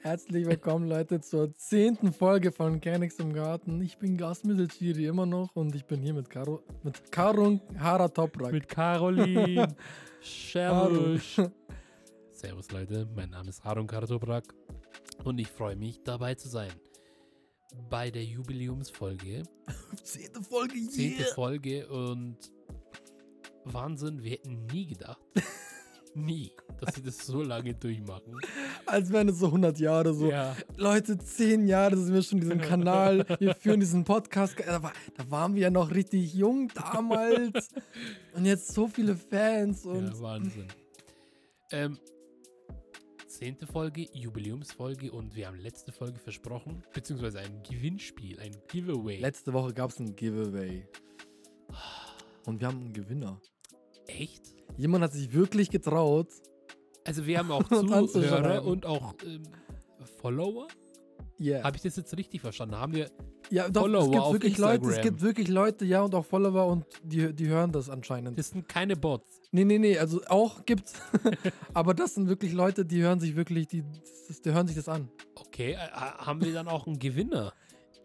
Herzlich willkommen, Leute, zur zehnten Folge von Kenix im Garten. Ich bin Gastmittelchiri immer noch und ich bin hier mit Karo, mit Karun Hara Toprak. Mit Caroline. Servus. Servus, Leute. Mein Name ist Harun Kartobrak und ich freue mich, dabei zu sein. Bei der Jubiläumsfolge. Zehnte Folge, yeah. Zehnte Folge und Wahnsinn, wir hätten nie gedacht. nie, dass sie das so lange durchmachen. Als wären es so 100 Jahre so. Ja. Leute, 10 Jahre sind wir schon diesen Kanal. Wir führen diesen Podcast. Da, war, da waren wir ja noch richtig jung damals. und jetzt so viele Fans und. Ja, Wahnsinn. Ähm, zehnte Folge, Jubiläumsfolge und wir haben letzte Folge versprochen, beziehungsweise ein Gewinnspiel, ein Giveaway. Letzte Woche gab es ein Giveaway. Und wir haben einen Gewinner. Echt? Jemand hat sich wirklich getraut. Also wir haben auch. Zuhörer und auch ähm, Follower. Yeah. Habe ich das jetzt richtig verstanden? Haben wir Ja, doch, Follower es gibt auf wirklich Leute, es Instagram. gibt wirklich Leute, ja, und auch Follower und die, die hören das anscheinend. Das sind keine Bots. Nee, nee, nee, also auch gibt's. Aber das sind wirklich Leute, die hören sich wirklich, die, das, die hören sich das an. Okay, äh, haben wir dann auch einen Gewinner?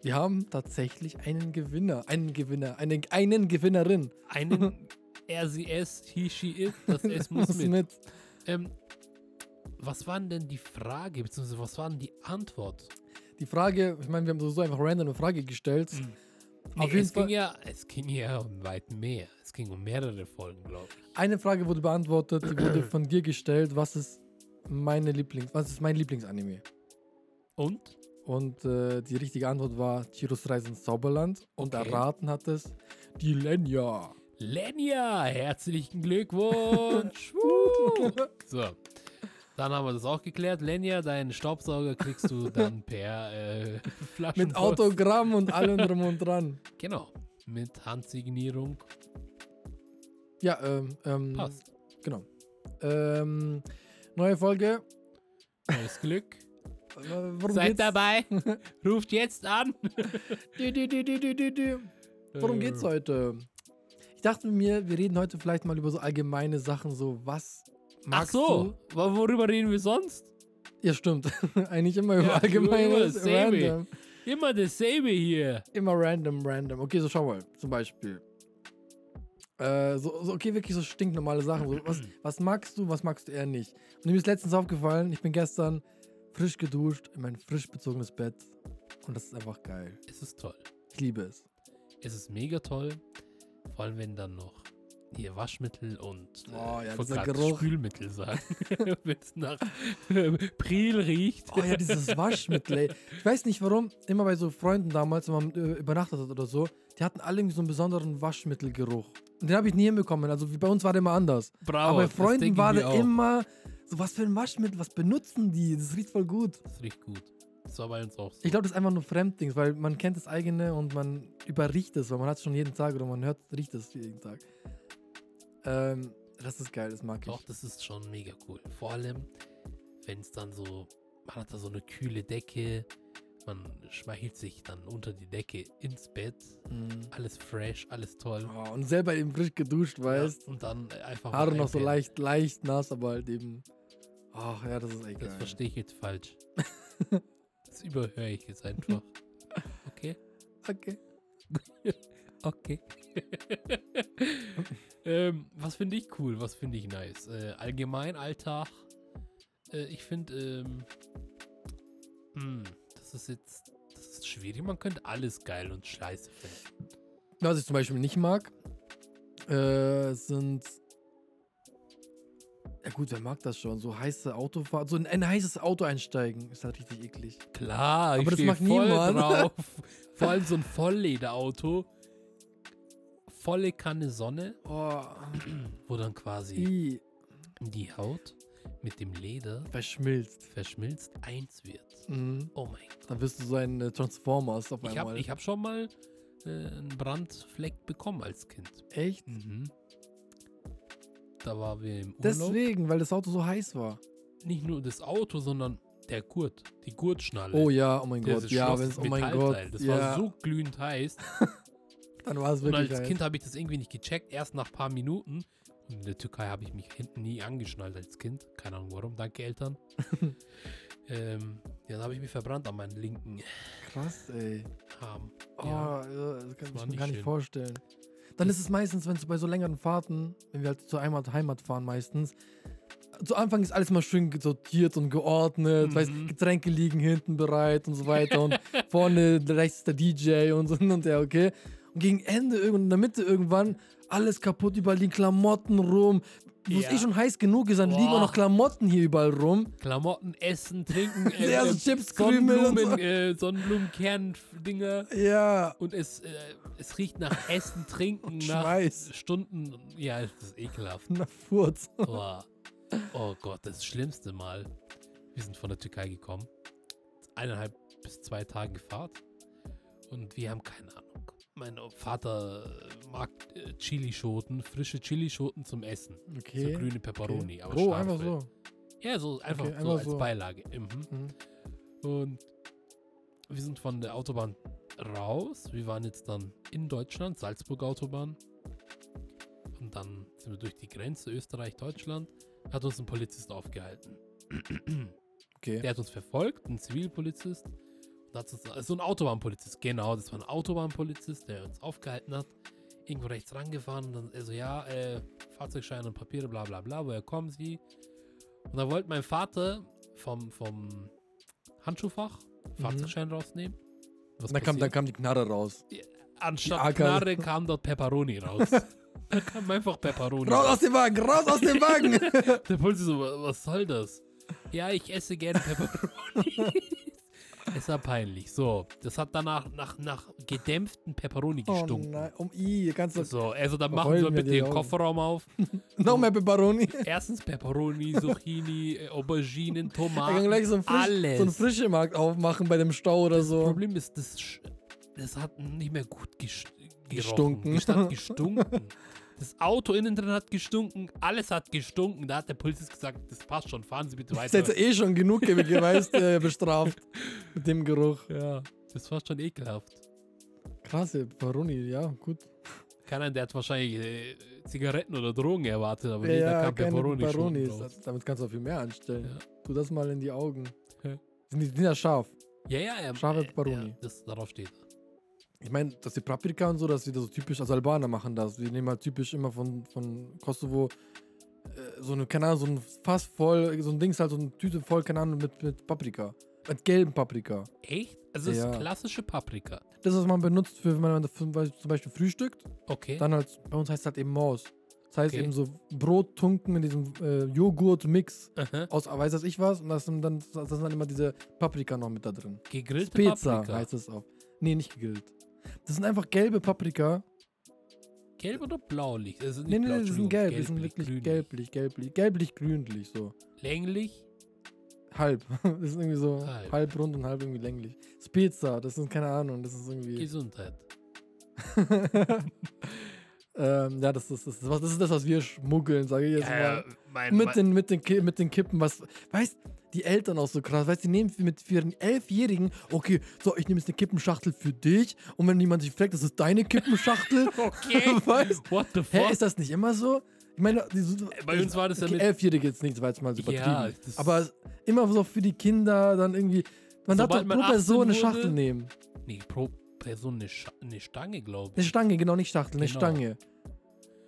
Wir haben tatsächlich einen Gewinner, einen Gewinner, einen, einen Gewinnerin. Einen RCS, he, she, it, das S muss mit. mit. Ähm, was war denn die Frage, beziehungsweise was war denn die Antwort? Die Frage, ich meine, wir haben so einfach random eine Frage gestellt. Nee, Auf jeden es, ging Fall, ja, es ging ja um weit mehr. Es ging um mehrere Folgen, glaube ich. eine Frage wurde beantwortet, die wurde von dir gestellt. Was ist meine Lieblings, was ist mein Lieblingsanime? Und? Und äh, die richtige Antwort war Chiros Reise ins Zauberland. Und Okay. erraten hat es die Lenja. Lenja, herzlichen Glückwunsch. So, dann haben wir das auch geklärt. Lenja, deinen Staubsauger kriegst du dann per äh, Flaschen Mit Autogramm und allem drum und dran. Genau, mit Handsignierung. Ja, ähm, ähm, Passt. genau. Ähm, neue Folge. Neues Glück. Äh, Worum Seid geht's? dabei. Ruft jetzt an. Du, du, du, du, du, du, du. Worum Äh, geht's heute? Ich dachte mir, wir reden heute vielleicht mal über so allgemeine Sachen, so was Ach magst so, wo- worüber reden wir sonst? du? Ja, stimmt. Eigentlich immer über Ja, allgemeines, immer dasselbe. random. Immer dasselbe hier. Immer random, random. Okay, so schau mal, zum Beispiel. Äh, so, so, okay, wirklich so stinknormale Sachen. So, was, was magst du, was magst du eher nicht? Und mir ist letztens aufgefallen, ich bin gestern frisch geduscht in mein frisch bezogenes Bett. Und das ist einfach geil. Es ist toll. Ich liebe es. Es ist mega toll. Vor allem, wenn dann noch hier Waschmittel und Oh ja. Spülmittel sagen. wenn es nach äh, Priel riecht. Oh ja, dieses Waschmittel, ey. Ich weiß nicht warum, immer bei so Freunden damals, wenn man äh, übernachtet hat oder so, die hatten alle irgendwie so einen besonderen Waschmittelgeruch. Und den habe ich nie hinbekommen. Also wie bei uns war der immer anders. Bravo, Aber bei Freunden war der immer so, was für ein Waschmittel, was benutzen die? Das riecht voll gut. Das riecht gut. Das war bei uns auch so. Ich glaube, das ist einfach nur Fremddings, weil man kennt das eigene und man überriecht es, weil man hat es schon jeden Tag oder man hört, riecht es jeden Tag. Ähm, das ist geil, das mag ich. Doch, das ist schon mega cool. Vor allem, wenn es dann so, man hat da so eine kühle Decke, man schmeichelt sich dann unter die Decke ins Bett. Mhm. Alles fresh, alles toll. Oh, und selber eben frisch geduscht, weißt Ja, und dann einfach Haare noch so leicht, leicht nass, aber halt eben. Ach ja, das ist echt Das geil. verstehe ich jetzt falsch. das überhöre ich jetzt einfach. Okay? Okay. Okay. ähm, was finde ich cool? Was finde ich nice? Äh, allgemein Alltag. Äh, ich finde, ähm, hm, das ist jetzt, das ist schwierig. Man könnte alles geil und scheiße finden. Was ich zum Beispiel nicht mag, äh, sind. Ja gut, wer mag das schon? So heiße Autofahrt, so in ein heißes Auto einsteigen, ist halt richtig eklig. Klar, ich Aber das stehe mag voll niemand. drauf. Vor allem so ein Volllederauto. Volle Kanne Sonne, Oh, wo dann quasi i, die Haut mit dem Leder verschmilzt. verschmilzt eins wird. Mhm. Oh mein Gott. Dann bist du so ein äh, Transformers auf Ich einmal. habe ich hab schon mal äh, einen Brandfleck bekommen als Kind. Echt? Mhm. Da waren wir im Urlaub. Deswegen, weil das Auto so heiß war. Nicht nur das Auto, sondern der Gurt, die Gurtschnalle. Oh ja, oh mein Gott. Ja, wenn's, das oh mein Gott. Das ja. war so glühend heiß. Dann war es Und wirklich als heiß. Kind habe ich das irgendwie nicht gecheckt, erst nach ein paar Minuten. Und in der Türkei habe ich mich hinten nie angeschnallt als Kind. Keine Ahnung warum, danke Eltern. ähm, ja, dann habe ich mich verbrannt an meinen linken Krass, ey. Arm. Oh, Ja. das kann ich war mir gar nicht schön. vorstellen. Dann ist es meistens, wenn es bei so längeren Fahrten, wenn wir halt zur Heimat, Heimat fahren meistens, zu Anfang ist alles mal schön sortiert und geordnet, weißt, Mhm. Getränke liegen hinten bereit und so weiter und vorne rechts der DJ und so hin und her, okay? Und gegen Ende irgendwann, in der Mitte irgendwann, alles kaputt, überall liegen Klamotten rum. Wo es Ja. eh schon heiß genug ist, dann liegen auch noch Klamotten hier überall rum. Klamotten, Essen, Trinken, äh, Ja, so äh, Chips, und Sonnenblumen, so. äh, Sonnenblumenkern-Dinger. Ja, Und es, äh, es riecht nach Essen, Trinken, nach Schweiß. Stunden. Ja, das ist ekelhaft. na Furz. Boah. Oh Gott, das Schlimmste Mal. Wir sind von der Türkei gekommen. Eineinhalb bis zwei Tage Fahrt. Und wir haben keine Ahnung. Mein Vater mag äh, Chilischoten, frische Chilischoten zum Essen. Okay. So grüne Peperoni. Aber Roh, scharfe. einfach so. Ja, so einfach Okay, so einfach als so. Beilage. Mhm. Mhm. Und wir sind von der Autobahn raus. Wir waren jetzt dann in Deutschland, Salzburg Autobahn. Und dann sind wir durch die Grenze Österreich-Deutschland. Hat uns ein Polizist aufgehalten. Okay. Der hat uns verfolgt, ein Zivilpolizist. Uns, äh, so ein Autobahnpolizist, genau, das war ein Autobahnpolizist, der uns aufgehalten hat. Irgendwo rechts rangefahren und dann, also ja, äh, Fahrzeugschein und Papiere, bla bla bla, woher kommen Sie? Und da wollte mein Vater vom, vom Handschuhfach Fahrzeugschein rausnehmen. Was Mhm. Dann kam, dann passiert? kam die Knarre raus. Anstatt die AK Knarre kam dort Pepperoni raus. da kam einfach Pepperoni Raus aus dem Wagen, raus aus dem Wagen! Der Polizist so, "Wa- was soll das? Ja, ich esse gerne Pepperoni. es war peinlich. So, das hat danach nach, nach gedämpften Pepperoni oh gestunken. nein, um I, kannst du so, also dann machen mir bitte den Augen. Kofferraum auf. noch mehr Pepperoni? Erstens Pepperoni, Zucchini, äh, Auberginen, Ich Tomaten, gleich so einen, frisch, alles. so einen frische Markt aufmachen bei dem Stau oder Das so. Problem ist, das, das hat nicht mehr gut ges Gestunken. gerochen. Hat gestunken. Das Auto innen drin hat gestunken, alles hat gestunken. Da hat der Polizist gesagt, das passt schon, fahren Sie bitte Das weiter. hätte eh schon genug ge- geweißt, äh, bestraft mit dem Geruch. Ja, das war schon ekelhaft. Krasse Pepperoni, ja, gut. Keiner, der hat wahrscheinlich äh, Zigaretten oder Drogen erwartet, aber Ja, da ja kam keine Pepperoni Pepperonis. schon raus. Damit kannst du auch viel mehr anstellen. Ja. Tu das mal in die Augen. Ja. Sind die sind ja scharf. Ja, ja, ja. Scharfe äh. Ja, das, darauf steht er. Ich meine, dass die Paprika und so, dass die das so typisch, also Albaner machen das. Die nehmen halt typisch immer von, von Kosovo äh, so eine, keine Ahnung, so ein Fass voll, so ein Dings halt, so eine Tüte voll, keine Ahnung, mit, mit Paprika. Mit gelben Paprika. Echt? Also das Ja. ist klassische Paprika. Das, was man benutzt, für, wenn man zum Beispiel- frühstückt, Okay. dann halt, bei uns heißt es halt eben Maus. Das heißt Okay. eben so Brottunken in diesem äh, Joghurt-Mix aus weiß das ich was und das sind dann, das sind dann immer diese Paprika noch mit da drin. Gegrillte Pizza Paprika. heißt es auch. Nee, nicht gegrillt. Das sind einfach gelbe Paprika. Gelb oder blaulich? Also Nee, nee, blau, die sind gelb. Die sind gelblich, wirklich grünlich. gelblich, gelblich, gelblich, grünlich so. Länglich? Halb. Das ist irgendwie so Halb. halb, rund und halb irgendwie länglich. Spezza, das sind keine Ahnung, das ist irgendwie. Gesundheit. ähm, ja, das ist das, das ist das, was wir schmuggeln, sage ich jetzt mal. mein, Mit den, mit, den, mit den Kippen, was. Weißt die Eltern auch so krass, weißt die nehmen für- mit für ihren Elfjährigen, okay, so, ich nehme jetzt eine Kippenschachtel für dich und wenn jemand sich fragt, das ist deine Kippenschachtel, Okay. weißt What the Hä, fuck? ist das nicht immer so? Ich meine, die, so- Bei uns war das ja okay, mit- Elfjährige jetzt nicht, das war jetzt mal so Ja, übertrieben. das- Aber immer so für die Kinder dann irgendwie. Man darf doch pro Person 18 eine Schachtel nehmen. nee, pro Person eine, eine Stange, glaube Eine ich. Stange, genau, nicht Schachtel, eine Genau. Stange.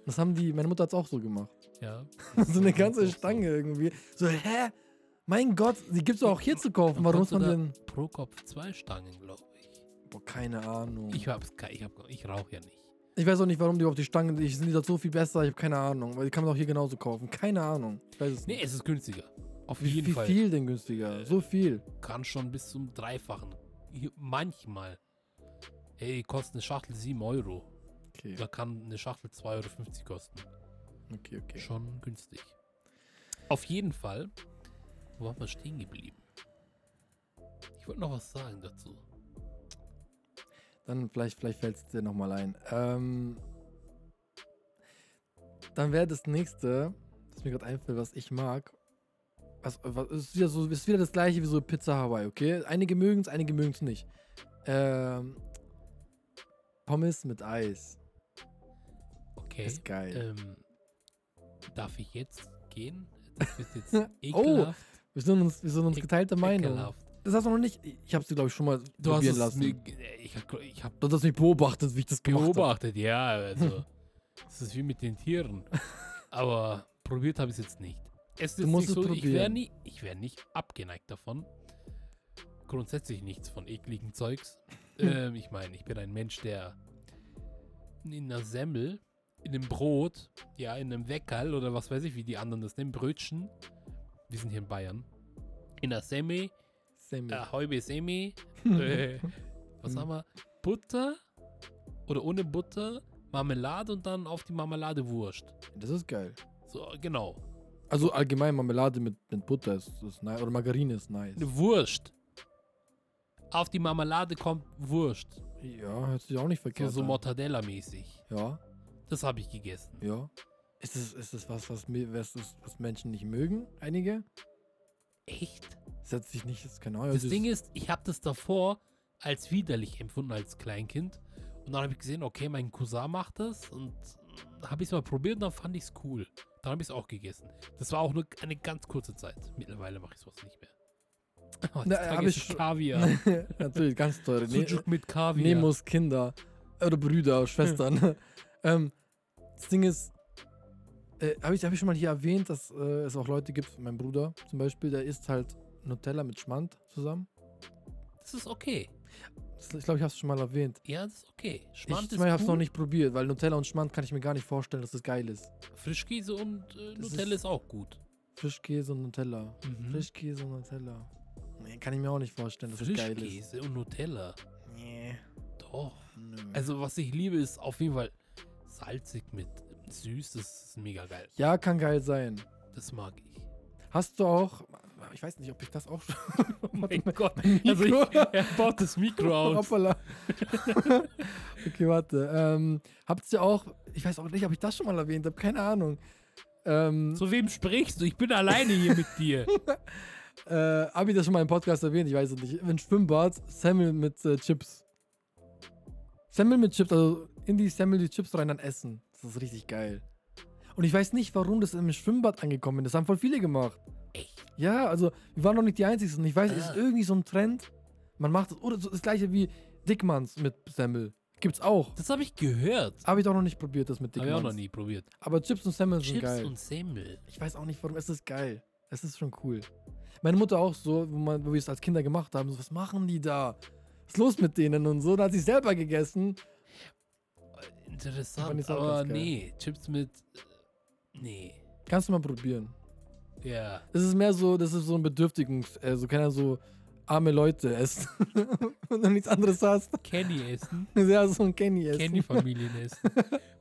Das haben die, meine Mutter hat es auch so gemacht. Ja. so eine ganze. Stange irgendwie. So, hä? Mein Gott, die gibt's doch auch hier zu kaufen. Warum muss man da denn. Pro Kopf zwei Stangen, glaube ich. Boah, keine Ahnung. Ich hab's ich, hab, ich rauche ja nicht. Ich weiß auch nicht, warum die auf die Stangen. Ich sind die dort so viel besser, ich habe keine Ahnung. Weil die kann man auch hier genauso kaufen. Keine Ahnung. Ich weiß es Nee, nicht. es ist günstiger. Auf Wie, jeden wie Fall. viel denn günstiger? So viel. Kann schon bis zum Dreifachen. Manchmal. Hey, kostet eine Schachtel 7 Euro. Okay, Da kann eine Schachtel 2,50 Euro kosten. okay, okay. Schon günstig. Auf jeden Fall. Wo waren wir stehen geblieben? Ich wollte noch was sagen dazu. Dann vielleicht, vielleicht fällt es dir nochmal ein. Ähm, dann wäre das nächste, das mir gerade einfällt, was ich mag. Was, was ist wieder so, ist wieder das gleiche wie so Pizza Hawaii, okay? Einige mögen es, einige mögen es nicht. Ähm, Pommes mit Eis. Okay. Ist geil. Ähm, darf ich jetzt gehen? Das ist jetzt Oh, ekelhaft. Wir sind uns, wir sind uns geteilter Meinung. Das hast du noch nicht. Ich hab's dir, glaube ich, schon mal Du hast probieren es lassen. mir, ge- ich ich hab Du hast mich beobachtet, wie ich das gemacht habe. beobachtet, ja, also das ist wie mit den Tieren. Aber probiert habe ich es jetzt nicht. Es ist Du musst nicht es so, ich wäre probieren. nie, ich wäre nicht abgeneigt davon. Grundsätzlich nichts von ekligen Zeugs. ähm, ich meine, ich bin ein Mensch, der in einer Semmel, in einem Brot, ja, in einem Weckerl oder was weiß ich, wie die anderen das nennen, Brötchen. Wir sind hier in Bayern. In der Semmel, Semmel. äh, Häube Semmel, äh, was haben wir? Butter oder ohne Butter, Marmelade und dann auf die Marmelade Wurst. Das ist geil. So, genau. Also allgemein Marmelade mit, mit Butter ist, ist nice. Oder Margarine ist nice. Eine Wurst. Auf die Marmelade kommt Wurst. Ja, hört sich auch nicht So, verkehrt so an. Mortadella-mäßig. Ja, Das habe ich gegessen. ja. Ist das, ist das was, was, was, was, Menschen nicht mögen? Einige? Echt? Setzt sich nicht, ist keine Ahnung. Das Ding ist, ich habe das davor als widerlich empfunden als Kleinkind. Und dann habe ich gesehen, okay, mein Cousin macht das. Und habe ich es mal probiert und dann fand ich es cool. Dann habe ich es auch gegessen. Das war auch nur eine ganz kurze Zeit. Mittlerweile mache ich sowas nicht mehr. Na, Heutzutage hab ich es Kaviar. Natürlich, ganz teure. Sucuk mit Kaviar. Nemos Kinder. Oder Brüder, Schwestern. ähm, das Ding ist, äh, habe ich, hab ich schon mal hier erwähnt, dass äh, es auch Leute gibt, mein Bruder zum Beispiel, der isst halt Nutella mit Schmand zusammen. Das ist okay. Das, ich glaube, ich habe es schon mal erwähnt. Ja, das ist okay. Schmand ich ist ich habe es noch nicht probiert, weil Nutella und Schmand kann ich mir gar nicht vorstellen, dass das geil ist. Frischkäse und äh, Nutella ist- ist, auch gut. Frischkäse und Nutella. Mhm. Frischkäse und Nutella. Nee, kann ich mir auch nicht vorstellen, dass das geil ist. Frischkäse und Nutella. Nee. Doch. Nö. Also, was ich liebe, ist auf jeden Fall salzig mit süß. Das ist mega geil. ja, kann geil sein. Das mag ich. Hast du auch, ich weiß nicht, ob ich das auch schon. Oh mein Gott. Also, ich, er baut das Mikro aus. Hoppala. okay, warte. Ähm, habt ihr auch, ich weiß auch nicht, ob ich das schon mal erwähnt habe, keine Ahnung. Ähm, Zu wem sprichst du? Ich bin alleine hier mit dir. äh, habe ich das schon mal im Podcast erwähnt? Ich weiß es nicht. Im Schwimmbad, Semmel mit äh, Chips. Semmel mit Chips, also in die Semmel die Chips rein, dann essen. Das ist richtig geil. Und ich weiß nicht, warum das im Schwimmbad angekommen ist. Das haben voll viele gemacht. Echt? Ja, also wir waren noch nicht die Einzigen. Ich weiß, es ist Ah. irgendwie so ein Trend. Man macht das, oder so das gleiche wie Dickmanns mit Semmel. Gibt's auch. Das habe ich gehört. Habe ich doch noch nicht probiert, das mit Habe Dickmanns. ich auch noch nie probiert. Aber Chips und Semmel sind Chips geil. und Semmel. Ich weiß auch nicht warum, es ist geil. Es ist schon cool. Meine Mutter auch so, wo, man, wo wir es als Kinder gemacht haben, so, was machen die da? Was ist los mit denen und so? Da hat sie selber gegessen. Interessant, aber nee. Chips mit. äh, Nee. Kannst du mal probieren. Ja. Das ist mehr so, das ist so ein Bedürftigungs-, äh, so kann er so arme Leute essen. Wenn du nichts anderes hast. Kenny essen. Ja, so ein Kenny essen. Kenny-Familien essen.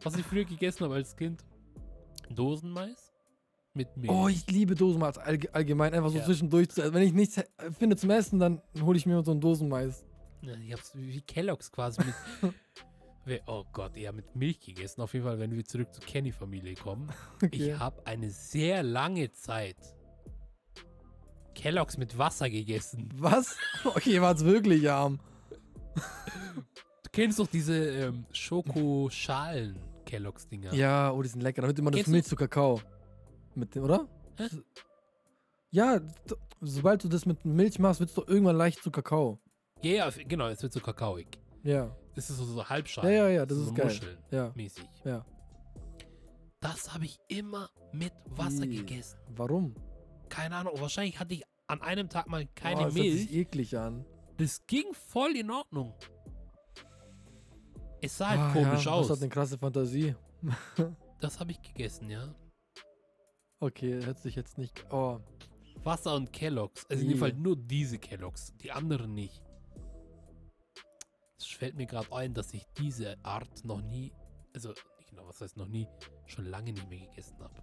Was ich früher gegessen habe als Kind. Dosenmais mit Milch. Oh, ich liebe Dosenmais allg allgemein, einfach so Ja. zwischendurch zu. Wenn ich nichts finde zum Essen, dann hole ich mir so einen Dosenmais. Ich hab's wie Kelloggs quasi mit. Oh Gott, ja, mit Milch gegessen. Auf jeden Fall, wenn wir zurück zur Kenny-Familie kommen. Okay. Ich habe eine sehr lange Zeit Kelloggs mit Wasser gegessen. Was? Okay, ihr wart's wirklich arm. Du kennst doch diese ähm, Schokoschalen-Kelloggs-Dinger. Ja, oh, die sind lecker. Damit immer das Milch zu Kakao. Mit dem, oder? Hä? Ja, sobald du das mit Milch machst, wird es doch irgendwann leicht zu Kakao. Ja, f- genau, es wird so kakaoig. Ja, Das ist so, so Halbschalen. Ja, ja, ja, das so ist so geil. Muscheln ja, mäßig. ja. Das habe ich immer mit Wasser Ih, gegessen. Warum? Keine Ahnung, wahrscheinlich hatte ich an einem Tag mal keine oh, das hört Milch. sich eklig an. Das ging voll in Ordnung. Es sah halt Ah, komisch ja, aus. Das hat eine krasse Fantasie. Das habe ich gegessen, ja. Okay, hört sich jetzt nicht. Oh, Wasser und Kelloggs. Also in Ih. dem Fall nur diese Kelloggs, die anderen nicht. Es fällt mir gerade ein, dass ich diese Art noch nie, also nicht genau, was heißt noch nie, schon lange nicht mehr gegessen habe.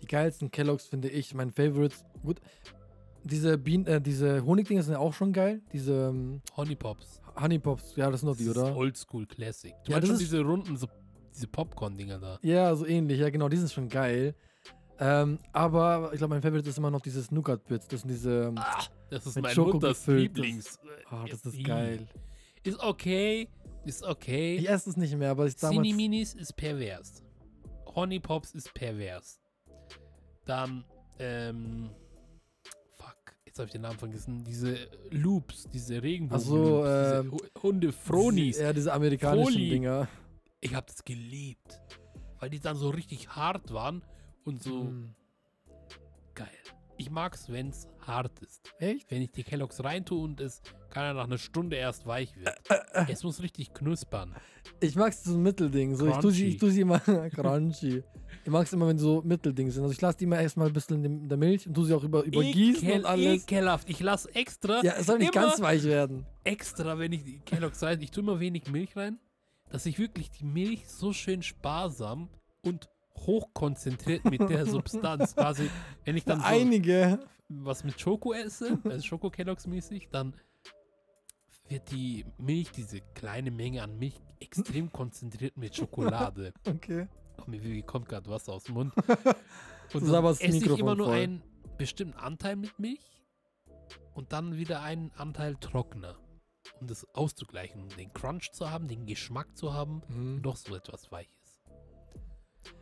die geilsten Kelloggs finde ich, mein Favorites. Gut, diese Bienen, äh, diese Honigdinger sind ja auch schon geil. Diese ähm, Honey Pops. Honey Pops, ja, das sind doch die, Das oder? ist Oldschool Classic. Du Ja, meinst das schon ist- diese runden, so, diese Popcorn-Dinger da. Ja, so ähnlich, ja genau, die sind schon geil. Ähm, aber ich glaube, mein Favorite ist immer noch dieses Nougat-Bits. Das sind diese. ähm, Ah, das ist mein Schoko Mutters gefüllt, das- Lieblings. Ah, das ist Ih. geil. Ist okay, Ist okay. Ich esse es nicht mehr, aber ich damals. Cinni-Minis ist pervers. Honey Pops ist pervers. Dann, ähm, fuck, jetzt habe ich den Namen vergessen. Diese Loops, diese Regenbogen. Ach so, diese ähm, Hu- Hunde Fronis. Ja, diese amerikanischen Froli. Dinger. Ich habe das geliebt. Weil die dann so richtig hart waren und so Mm. geil. Ich mag's, wenn's hart ist. Echt? Wenn ich die Kelloggs reintue und es kann er nach einer Stunde erst weich wird. es muss richtig knuspern. Ich mag so ein Mittelding. So, ich tue sie, ich Crunchy. tu sie immer crunchy. Ich mag es immer, wenn so Mittelding sind. Also ich lasse die immer erstmal ein bisschen in der Milch und tue sie auch über, übergießen Ekel, und alles. Ekelhaft. Ich lasse extra, Ja, es soll nicht ganz weich werden. extra, wenn ich die Kelloggs rein, ich tue immer wenig Milch rein, dass ich wirklich die Milch so schön sparsam und hochkonzentriert mit der Substanz quasi, wenn ich dann so Einige. was mit Schoko esse, also Schoko Kelloggs mäßig, dann wird die Milch, diese kleine Menge an Milch, extrem konzentriert mit Schokolade. Okay. Mir wie kommt gerade Wasser aus dem Mund. Und dann esse ich immer Mikrofon nur voll. einen bestimmten Anteil mit Milch und dann wieder einen Anteil trockener. Um das auszugleichen, um den Crunch zu haben, den Geschmack zu haben Mhm. und doch so etwas Weiches.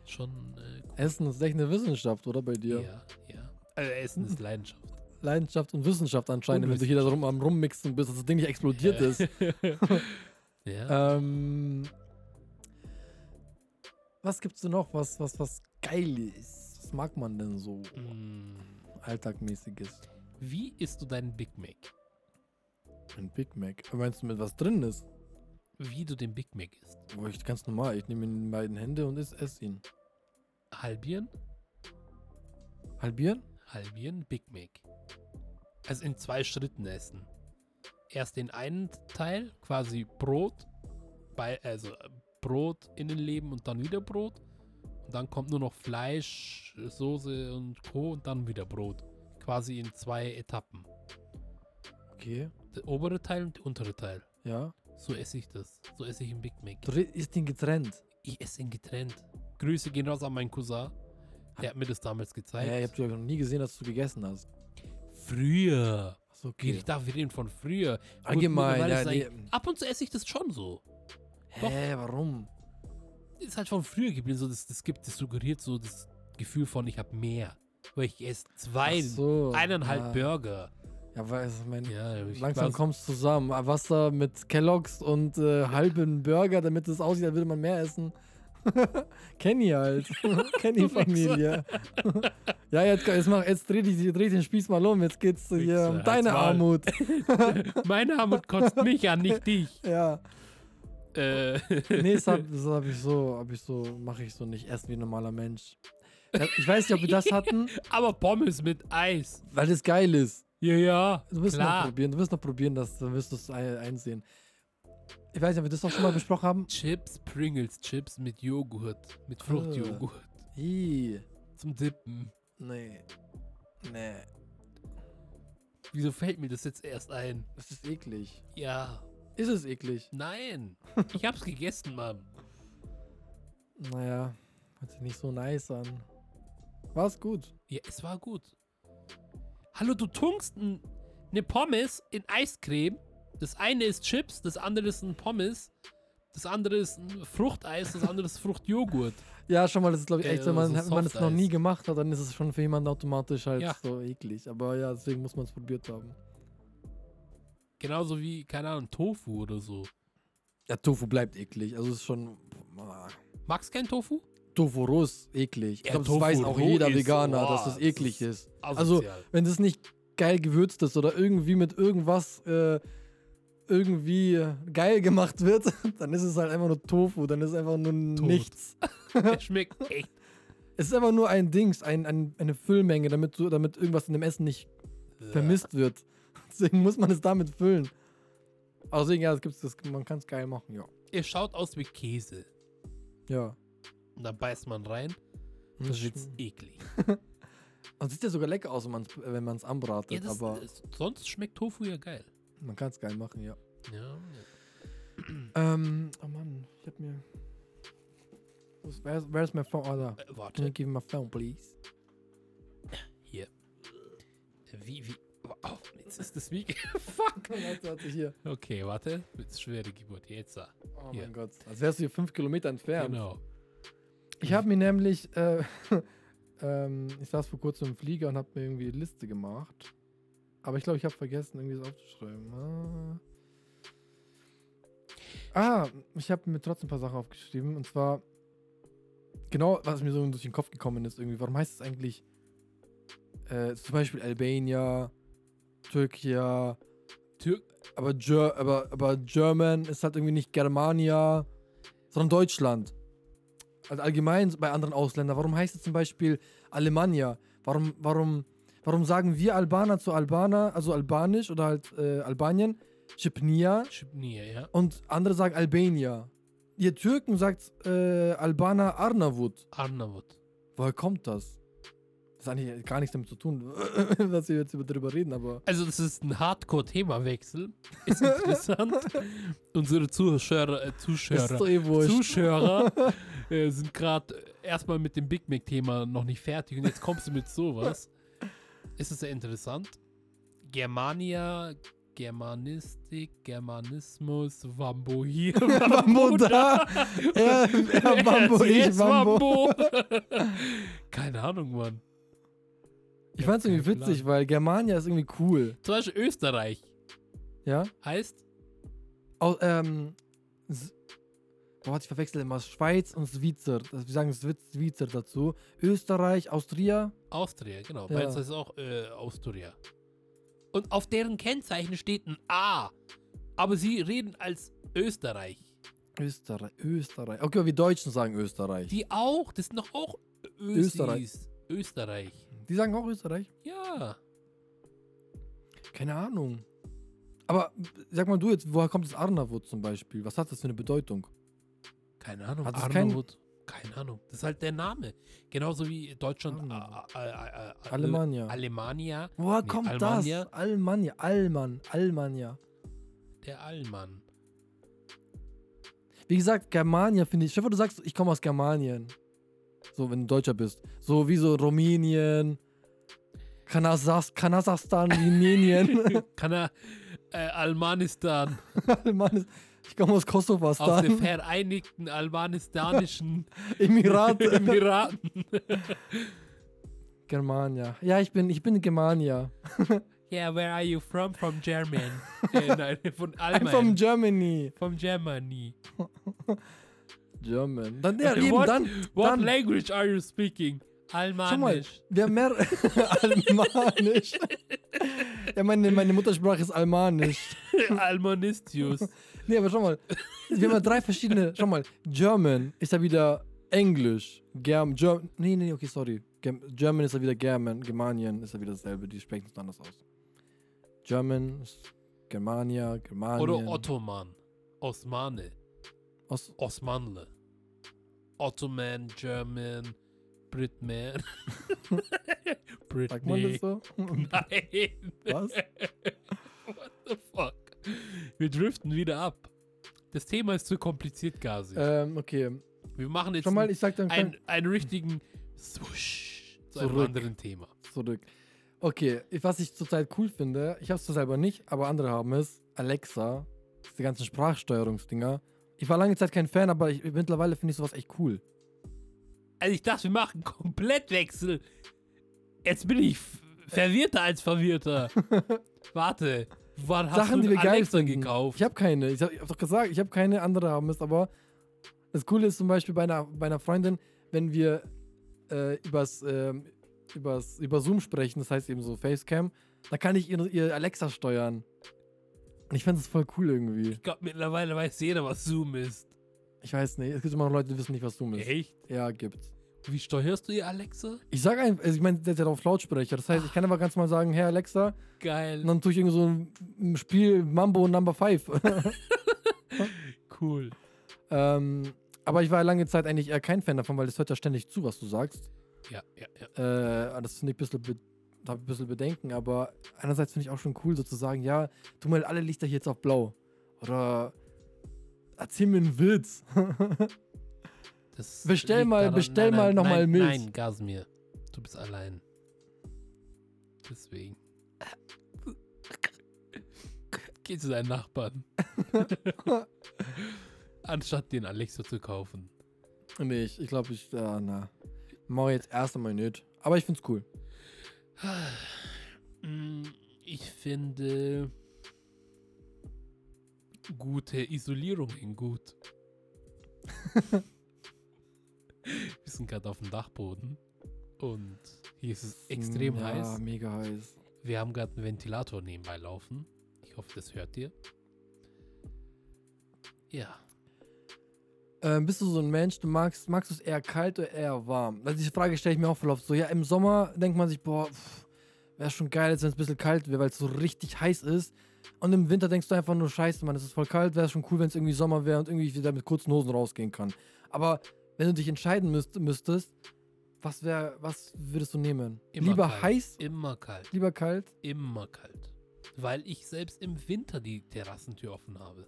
Schon äh, cool. Essen ist echt eine Wissenschaft, oder bei dir? Ja, ja. Äh, Essen ist Leidenschaft. Leidenschaft und Wissenschaft anscheinend, Und wenn du hier da rum am Rummixen bist, dass das Ding nicht explodiert Ja. ist. ja. Ähm, was gibt's denn noch, was, was, was geil ist? Was mag man denn so Mm. alltagmäßiges? Wie isst du deinen Big Mac? Ein Big Mac. Meinst du mit was drin ist? Wie du den Big Mac isst? Wo ich ganz normal, ich nehme ihn in beiden Hände und esse ess ihn. Halbieren? Halbieren? Halbieren Big Mac. Also in zwei Schritten essen. Erst den einen Teil, quasi Brot, bei, also Brot Innenleben und dann wieder Brot. Und dann kommt nur noch Fleisch, Soße und Co. und dann wieder Brot. Quasi in zwei Etappen. Okay. Der obere Teil und der untere Teil. Ja. So esse ich das. So esse ich einen Big Mac. Du isst ihn getrennt. Ich esse ihn getrennt. Grüße gehen raus an meinen Cousin. Der hat mir das damals gezeigt. Ja, ich hab dich noch nie gesehen, dass du gegessen hast. Früher. Achso, Okay. Ich darf wir reden von früher. Allgemein, ja, nee. Ab und zu esse ich das schon so. Hä, warum? Ist halt von früher geblieben. So, das, das gibt, das suggeriert so das Gefühl von, ich habe mehr. Weil ich esse zwei, so, eineinhalb ja. Burger. Ja, weil ich mein, Ja, ich langsam weiß- kommt's zusammen. Wasser mit Kelloggs und äh, halben Burger, damit es aussieht, als würde man mehr essen. Kenny halt. Kenny-Familie. ja, jetzt, jetzt, mach, jetzt dreh, dich, dreh den Spieß mal um. Jetzt geht's hier Wichser, um deine. Armut. Meine Armut kotzt mich an, nicht dich. ja. Äh, Nee, das hab, das hab ich so, hab ich so, mache ich so nicht. Essen wie ein normaler Mensch. Ich weiß nicht, ob wir das hatten, aber Pommes mit Eis. weil das geil ist. Ja, ja. Du wirst noch probieren, du wirst noch probieren, dass, dann wirst du es ein- einsehen. Ich weiß nicht, ob wir das doch schon mal besprochen haben. Chips, Pringles, Chips mit Joghurt. Mit Fruchtjoghurt. Ih, Zum Dippen. nee. Nee, Wieso fällt mir das jetzt erst ein? das ist eklig. Ja. Ist es eklig? Nein. Ich hab's gegessen, Mann. Naja, hört sich nicht so nice an. War's gut. Ja, es war gut. Hallo, du tunkst eine Pommes in Eiscreme. Das eine ist Chips, das andere ist ein Pommes. Das andere ist ein Fruchteis, das andere ist Fruchtjoghurt. Ja, schon mal, das ist glaube ich echt, wenn man, so wenn man es noch nie gemacht hat, dann ist es schon für jemanden automatisch halt Ja. so eklig. Aber ja, deswegen muss man es probiert haben. Genauso wie, keine Ahnung, Tofu oder so. Ja, Tofu bleibt eklig. Also es ist schon. ah. Magst kein Tofu? Tofu ist eklig. Ich Ja, glaube, das weiß auch jeder ist- Veganer, oh, dass das das eklig ist ist. Also, wenn das nicht geil gewürzt ist oder irgendwie mit irgendwas äh, irgendwie geil gemacht wird, dann ist es halt einfach nur Tofu, dann ist es einfach nur Tot. nichts. Der schmeckt echt. Es ist einfach nur ein Dings, ein, ein, eine Füllmenge, damit, du, damit irgendwas in dem Essen nicht vermisst wird. Deswegen muss man es damit füllen. Deswegen, ja, das gibt's, das, man kann es geil machen, ja. Er schaut aus wie Käse. Ja. Und dann beißt man rein. Das Das sch- eklig. Und sieht ja sogar lecker aus, wenn man es anbratet, Ja, das, aber das, sonst schmeckt Tofu ja geil. man kann es geil machen, ja. Ja. Ähm, oh Mann, ich hab mir. Where's, where's my phone? Oh, da. Äh, Can you warte. give me my phone, please? Hier. Wie, wie. Oh, jetzt ist das wie. Fuck. Warte, warte, hier. Okay, warte. Jetzt schwere Geburt. Jetzt. Oh Hier. mein Gott. Als wärst du hier fünf Kilometer entfernt. Genau. Ich habe mir nämlich, äh, ähm, ich saß vor kurzem im Flieger und habe mir irgendwie eine Liste gemacht. Aber ich glaube, ich habe vergessen, irgendwie das aufzuschreiben. Ah, ah ich habe mir trotzdem ein paar Sachen aufgeschrieben. Und zwar, genau, was mir so durch den Kopf gekommen ist, irgendwie, warum heißt es eigentlich äh, zum Beispiel Albania, Türkei, Tür aber, Ger aber, aber German ist halt irgendwie nicht Germania, sondern Deutschland. Also allgemein bei anderen Ausländern. Warum heißt es zum Beispiel Alemannia? Warum, warum, warum sagen wir Albaner zu Albaner, also Albanisch oder halt äh, Albanien, Chipnia Chipnia, ja. und andere sagen Albania? Ihr Türken sagt äh, Albaner Arnavut. Arnavut. Woher kommt das? Das hat eigentlich gar nichts damit zu tun, dass wir jetzt über- darüber reden, aber. Also, das ist ein Hardcore-Themawechsel. Ist interessant. Unsere Zuhörer, äh, Zuschauer, doch eh. Zuschauer äh, sind gerade erstmal mit dem Big Mac-Thema noch nicht fertig und jetzt kommst du mit sowas. Ist es sehr interessant. Germania, Germanistik, Germanismus, Wambo hier, Wambo da. Wambo, ich, Wambo. Keine Ahnung, Mann. Ich fand's irgendwie witzig, weil Germania ist irgendwie cool. Zum Beispiel Österreich Ja? heißt Au, ähm. Boah, ich verwechsel immer Schweiz und Schweizer. Wir sagen Schweiz- Schweizer dazu. Österreich, Austria. Austria, genau. Ja. Bei uns heißt auch äh, Austria. Und auf deren Kennzeichen steht ein A. Aber sie reden als Österreich. Österreich, Österreich. Okay, aber wir Deutschen sagen Österreich. Die auch, das sind doch auch Österreich. Österreich. Österreich. Die sagen auch Österreich? Ja. Keine Ahnung. Aber sag mal du jetzt, woher kommt das Arnavut zum Beispiel? Was hat das für eine Bedeutung? Keine Ahnung. Hat kein- Arnavut. Keine Ahnung. Das ist halt der Name. Genauso wie Deutschland. Alemannia. Alemania. Woher Nee, kommt Almania. das? Almania. Alman. Almania. Der Allmann. Wie gesagt, Germania finde ich. Vor, du sagst, ich komme aus Germanien. So, wenn du Deutscher bist. So wie so Rumänien, Kanasas Kasachstan, Rumänien. Kann er. Äh, Almanistan. Ich komme aus Aus den. Vereinigten Almanistanischen Emirate. Emiraten. Germania. Ja, ich bin, ich bin Germania. Yeah, where are you from? From German. äh, nein, von I'm Allgemein. from Germany. From Germany. German. Dann, ja, eben, What- dann, What dann, language are you speaking? Schau mal, Almanisch. wir haben mehr Almanisch. ja, meine, meine Muttersprache ist Almanisch. Almanistius. Nee, aber schau mal. Wir haben ja drei verschiedene. Schau mal. German ist ja wieder Englisch. Germ, Germ, nee, nee, okay, sorry. German ist ja wieder German. Germanien ist ja wieder dasselbe. Die sprechen es anders aus. German ist Germania, Germanien. Oder Ottoman. Osmane. Os Osmanle. Ottoman, German, Britman. sagt man das Britney. so? Nein. Was? What the fuck? Wir driften wieder ab. Das Thema ist zu kompliziert, Gazi. ähm, okay. Wir machen jetzt Schau mal, ich sag dann einen, einen richtigen Swoosh zu einem Zurück. anderen Thema. zurück. Okay, was ich zurzeit cool finde, ich habe es zwar selber nicht, aber andere haben es, Alexa, diese ganzen Sprachsteuerungsdinger. Ich war lange Zeit kein Fan, aber ich, mittlerweile finde ich sowas echt cool. Also ich dachte, wir machen Komplettwechsel. Jetzt bin ich verwirrter als verwirrter. Warte, wann hast Sachen, du die wir einen geil finden. gekauft? Ich habe keine. Ich habe hab doch gesagt, ich habe keine andere haben es, aber das Coole ist zum Beispiel bei einer, bei einer Freundin, wenn wir äh, übers, ähm, übers, über Zoom sprechen, das heißt eben so Facecam, dann kann ich ihr, ihr Alexa steuern. Ich finde das voll cool irgendwie. ich glaube, mittlerweile weiß jeder, was Zoom ist. Ich weiß nicht, es gibt immer noch Leute, die wissen nicht, was Zoom ist. Echt? Ja, gibt's. Wie steuerst du ihr Alexa? Ich sage einfach, also ich meine, der ist ja auf Lautsprecher. Das heißt, ich kann einfach ganz mal sagen, Herr Alexa, Geil. und dann tue ich irgendwie so ein Spiel Mambo Number 5. Cool. ähm, aber ich war lange Zeit eigentlich eher kein Fan davon, weil das hört ja ständig zu, was du sagst. Ja, ja, ja. Äh, das finde ich ein bisschen, be hab ein bisschen Bedenken, aber einerseits finde ich auch schon cool, sozusagen, ja, tu mal alle Lichter hier jetzt auf blau. Oder erzähl mir einen Witz. Bestell mal- bestell mal noch mal nein, Milch. Nein, Gasmir. Du bist allein. Deswegen. Geh zu deinen Nachbarn. Anstatt den Alexa zu kaufen. Nee, ich, ich glaube, ich, ja, na. Mach jetzt erst einmal nicht. Aber ich find's cool. Mm, Ich finde gute Isolierungen gut. Wir sind gerade auf dem Dachboden und hier ist es extrem ja, heiß. mega heiß. Wir haben gerade einen Ventilator nebenbei laufen. Ich hoffe, das hört ihr. Ja. Ähm, bist du so ein Mensch, du magst, magst du es eher kalt oder eher warm? Also diese Frage stelle ich mir auch voll oft so. Ja, im Sommer denkt man sich, boah, wäre schon geil, wenn es ein bisschen kalt wäre, weil es so richtig heiß ist. Und im Winter denkst du einfach nur, scheiße, Mann, es ist voll kalt, wäre schon cool, wenn es irgendwie Sommer wäre und irgendwie wieder mit kurzen Hosen rausgehen kann. Aber wenn du dich entscheiden müsst, müsstest, was wäre, was würdest du nehmen? Immer Lieber kalt. heiß, Immer kalt. lieber kalt? Immer kalt. Weil ich selbst im Winter die Terrassentür offen habe.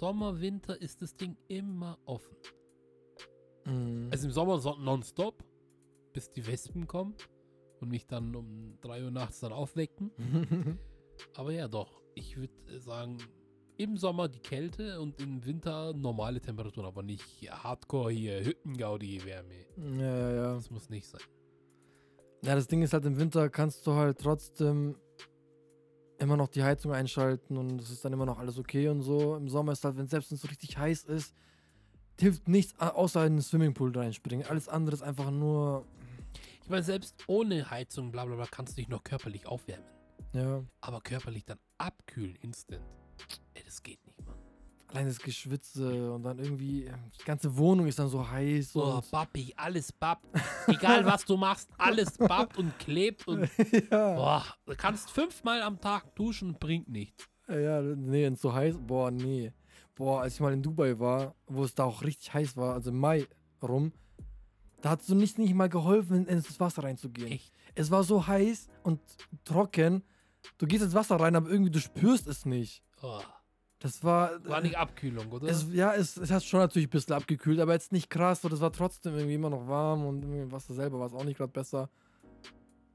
Sommer, Winter ist das Ding immer offen. Mhm. Also im Sommer so nonstop, bis die Wespen kommen und mich dann um 3 Uhr nachts dann aufwecken. Aber ja, doch. Ich würde sagen, im Sommer die Kälte und im Winter normale Temperaturen, aber nicht Hardcore hier, Hüttengaudi Wärme. ja, ja, ja. Das muss nicht sein. Ja, das Ding ist halt, im Winter kannst du halt trotzdem immer noch die Heizung einschalten und es ist dann immer noch alles okay und so. Im Sommer ist halt, wenn selbst wenn es so richtig heiß ist, hilft nichts außer in den Swimmingpool reinspringen. Alles andere ist einfach nur, Ich meine, selbst ohne Heizung, bla bla bla, kannst du dich noch körperlich aufwärmen. ja, Aber körperlich dann abkühlen, instant. Ey, das geht nicht. Allein das Geschwitze und dann irgendwie, die ganze Wohnung ist dann so heiß Oh, und Papi, alles babbt. Egal was du machst, alles babbt und klebt und. ja, Boah, du kannst fünfmal am Tag duschen, bringt nichts. ja, nee, wenn es so heiß, boah, nee. Boah, als ich mal in Dubai war, wo es da auch richtig heiß war, also im Mai rum, da hat es nicht, nicht mal geholfen, in ins Wasser reinzugehen. Echt. Es war so heiß und trocken. Du gehst ins Wasser rein, aber irgendwie du spürst es nicht. Oh, Das war. war nicht Abkühlung, oder? es, ja, es, es hat schon natürlich ein bisschen abgekühlt, aber jetzt nicht krass. So, das war trotzdem irgendwie immer noch warm und Wasser selber war es auch nicht gerade besser.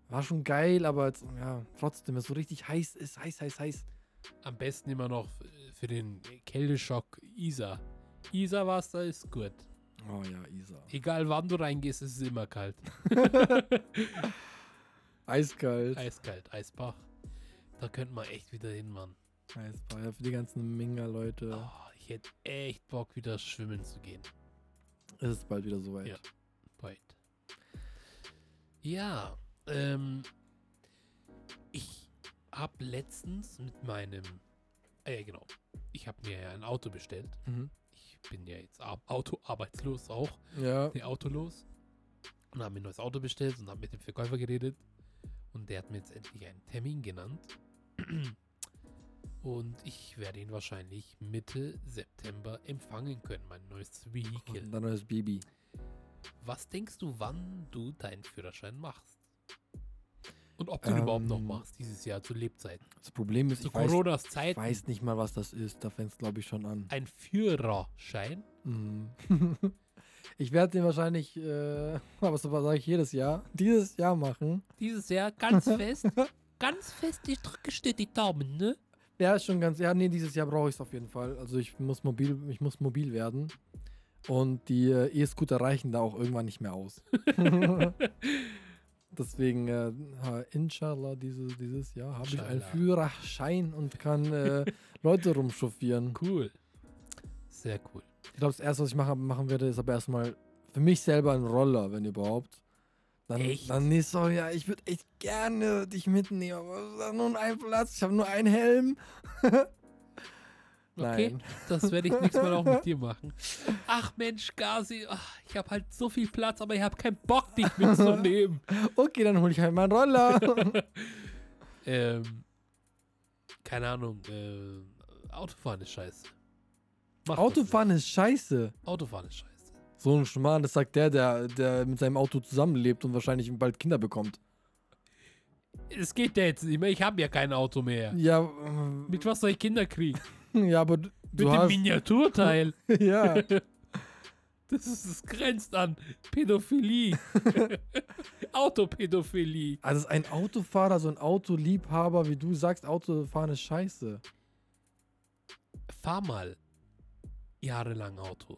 War schon geil, aber jetzt, ja, trotzdem, wenn es so richtig heiß ist, heiß, heiß, heiß. Am besten immer noch für den Kälteschock Isa. Isa-Wasser ist gut. Oh ja, Isa. Egal wann du reingehst, ist es immer kalt. Eiskalt. Eiskalt, Eisbach. Da könnte man echt wieder hin, Mann. Eisbach, ja, für die ganzen Minga-Leute Oh, ich hätte echt Bock, wieder schwimmen zu gehen. ist es bald wieder soweit. Ja. Bald. Ja, ähm, ich habe letztens mit meinem, äh, genau, ich habe mir ja ein Auto bestellt. Mhm. Ich bin ja jetzt Auto arbeitslos auch, Ja. nee, autolos. Und habe mir ein neues Auto bestellt und habe mit dem Verkäufer geredet. Und der hat mir jetzt endlich einen Termin genannt. Und ich werde ihn wahrscheinlich Mitte September empfangen können, mein neues Vehikel. Und dein neues Baby. Was denkst du, wann du deinen Führerschein machst? Und ob du ihn überhaupt noch Ähm, machst dieses Jahr zu Lebzeiten? Das Problem ist, Zu ich weiß, Coronas ich Zeit weiß nicht mal, was das ist. Da fängt es, glaube ich, schon an. ein Führerschein? Mhm. ich werde den wahrscheinlich, äh, aber so sage ich jedes Jahr, dieses Jahr machen. Dieses Jahr ganz fest. ganz fest, ich drücke dir die Daumen, ne? Ja, ist schon ganz, ja, nee, dieses Jahr brauche ich es auf jeden Fall. Also ich muss mobil, ich muss mobil werden. Und die äh, E-Scooter reichen da auch irgendwann nicht mehr aus. Deswegen, äh, ha- inshallah, dieses, dieses Jahr habe ich einen. Führerschein und kann äh, Leute rumchauffieren. Cool. Sehr cool. Ich glaube, das erste, was ich machen, machen werde, ist aber erstmal für mich selber ein Roller, wenn überhaupt. Dann, Echt? dann nee, so, ja, ich würde echt gerne dich mitnehmen, aber es ist nur ein Platz, ich habe nur einen Helm. Okay, Nein. das werde ich nächstes Mal auch mit dir machen. Ach Mensch, Gazi, ach, ich habe halt so viel Platz, aber ich habe keinen Bock, dich mitzunehmen. Okay, dann hole ich halt meinen Roller. ähm, keine Ahnung, äh, Autofahren ist scheiße. Mach Autofahren ist scheiße. nicht. Autofahren ist scheiße. So ein Schmarrn, das sagt der, der, der mit seinem Auto zusammenlebt und wahrscheinlich bald Kinder bekommt. Es geht ja jetzt nicht mehr, ich habe ja kein Auto mehr. Ja, äh, Mit was soll ich Kinder kriegen? ja, aber du, Mit du dem hast, Miniaturteil. ja. Das, ist, das grenzt an Pädophilie. Autopädophilie. Also ein Autofahrer, so ein Autoliebhaber, wie du sagst, Autofahren ist scheiße. Fahr mal jahrelang Auto.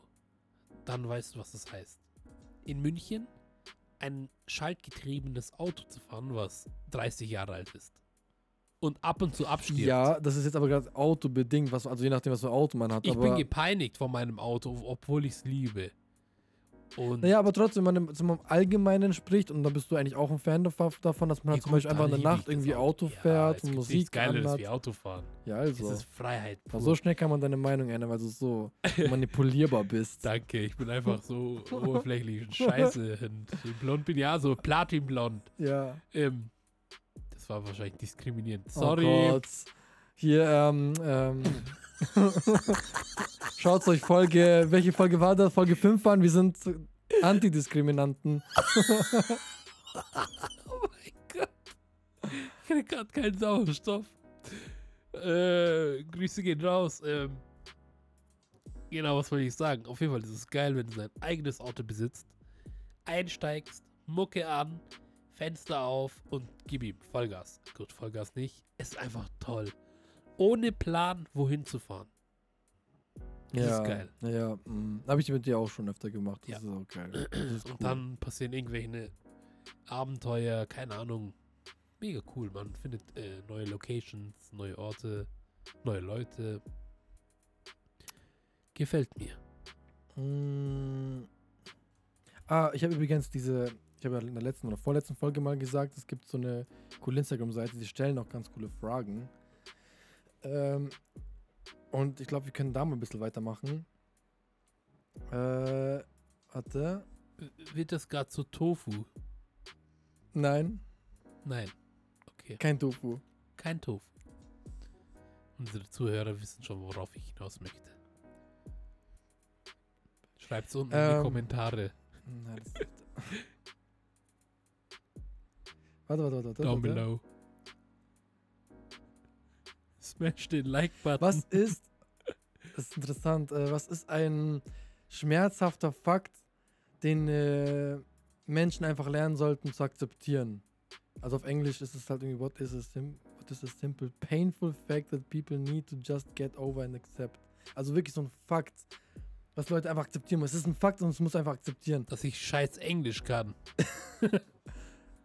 Dann weißt du, was das heißt. In München ein schaltgetriebenes Auto zu fahren, was 30 Jahre alt ist. Und ab und zu abstirbt. Ja, das ist jetzt aber gerade autobedingt, was, also je nachdem, was für ein Auto man hat. Ich bin gepeinigt von meinem Auto, obwohl ich es liebe. Und Naja, aber trotzdem, wenn man im, zum Allgemeinen spricht, und da bist du eigentlich auch ein Fan dav- davon, dass man halt Ja, zum Beispiel einfach in der Nacht das irgendwie Auto. Auto Ja, fährt es und Musik nichts Geileres anhat. wie Autofahren. Ja, also. ist Freiheit. Pur. so schnell kann man deine Meinung ändern, weil du so manipulierbar bist. Danke, ich bin einfach so oberflächlich und scheiße. Und blond bin ja so platinblond. Ja. Ähm, das war wahrscheinlich diskriminierend. Oh Sorry. Gott. Hier, ähm, ähm. Schaut euch Folge, welche Folge war das? Folge 5 an. Wir sind Antidiskriminanten. oh mein Gott. Ich hatte gerade keinen Sauerstoff. Äh, Grüße gehen raus. Ähm, genau, was wollte ich sagen? Auf jeden Fall ist es geil, wenn du dein eigenes Auto besitzt, einsteigst, Mucke an, Fenster auf und gib ihm Vollgas. Gut, Vollgas nicht. Ist einfach toll. Ohne Plan, wohin zu fahren. Das ja, ist geil. Ja, habe ich mit dir auch schon öfter gemacht. Das Ja. ist auch geil. Ist cool. Und dann passieren irgendwelche Abenteuer, keine Ahnung. Mega cool. Man findet äh, neue Locations, neue Orte, neue Leute. Gefällt mir. Mm. Ah, ich habe übrigens diese, ich habe ja in der letzten oder vorletzten Folge mal gesagt, es gibt so eine coole Instagram-Seite, die stellen auch ganz coole Fragen. Ähm, und ich glaube, wir können da mal ein bisschen weitermachen. Äh, warte. Wird das gerade zu Tofu? Nein, Nein. Okay. kein Tofu. Kein Tofu. Unsere Zuhörer wissen schon, worauf ich hinaus möchte. Schreibt es unten in die Ähm, Kommentare. Ist warte, warte, warte, warte. Down warte. below. Smash den Like-Button. Was ist, das ist interessant, äh, was ist ein schmerzhafter Fakt, den äh, Menschen einfach lernen sollten zu akzeptieren? Also auf Englisch ist es halt irgendwie, what is a, sim what is a simple, painful fact that people need to just get over and accept? Also wirklich so ein Fakt, was Leute einfach akzeptieren müssen. Es ist ein Fakt und es muss einfach akzeptieren. Dass ich scheiß Englisch kann.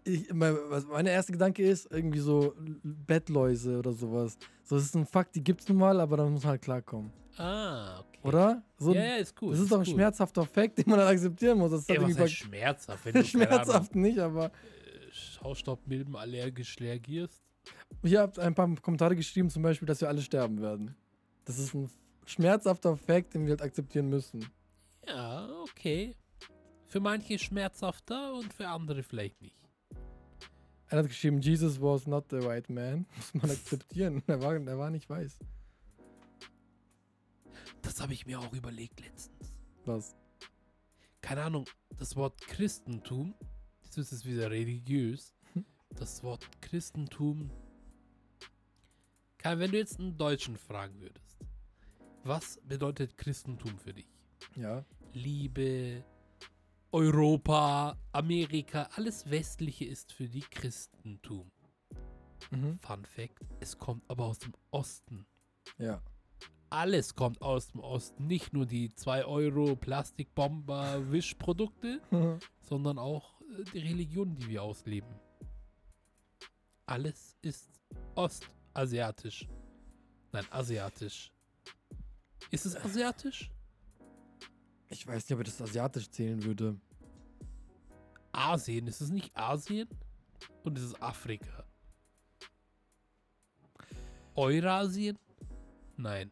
Ich, mein, meine erste Gedanke ist, irgendwie so Bettläuse oder sowas. So, das ist ein Fakt, die gibt's nun mal, aber da muss man halt klarkommen. Ah, okay. Oder? So, ja, ja, ist gut. das ist doch ein gut. schmerzhafter Fakt, den man dann akzeptieren muss. Das ist Ey, halt was heißt schmerzhaft, wenn du, schmerzhaft nicht, aber äh, Hausstaubmilben allergisch reagierst? ich habe ein paar Kommentare geschrieben, zum Beispiel, dass wir alle sterben werden. Das ist ein schmerzhafter Fakt, den wir halt akzeptieren müssen. Ja, okay. Für manche schmerzhafter und für andere vielleicht nicht. Einer hat geschrieben, Jesus was not the white man. Muss man akzeptieren. Er war, er war nicht weiß. Das habe ich mir auch überlegt letztens. Was? Keine Ahnung, das Wort Christentum, das ist jetzt wieder religiös. Hm. Das Wort Christentum. Kann, wenn du jetzt einen Deutschen fragen würdest, was bedeutet Christentum für dich? Ja. Liebe, Europa, Amerika, alles Westliche ist für die Christentum. Mhm. Fun Fact: Es kommt aber aus dem Osten. Ja. Alles kommt aus dem Osten. Nicht nur die 2 Euro Plastikbomber-Wischprodukte, sondern auch äh, die Religion, die wir ausleben. Alles ist ostasiatisch. Nein, asiatisch. Ist es asiatisch? Ich weiß nicht, ob ich das asiatisch zählen würde. Asien, ist es nicht Asien? Und ist es Afrika? Eurasien? Nein.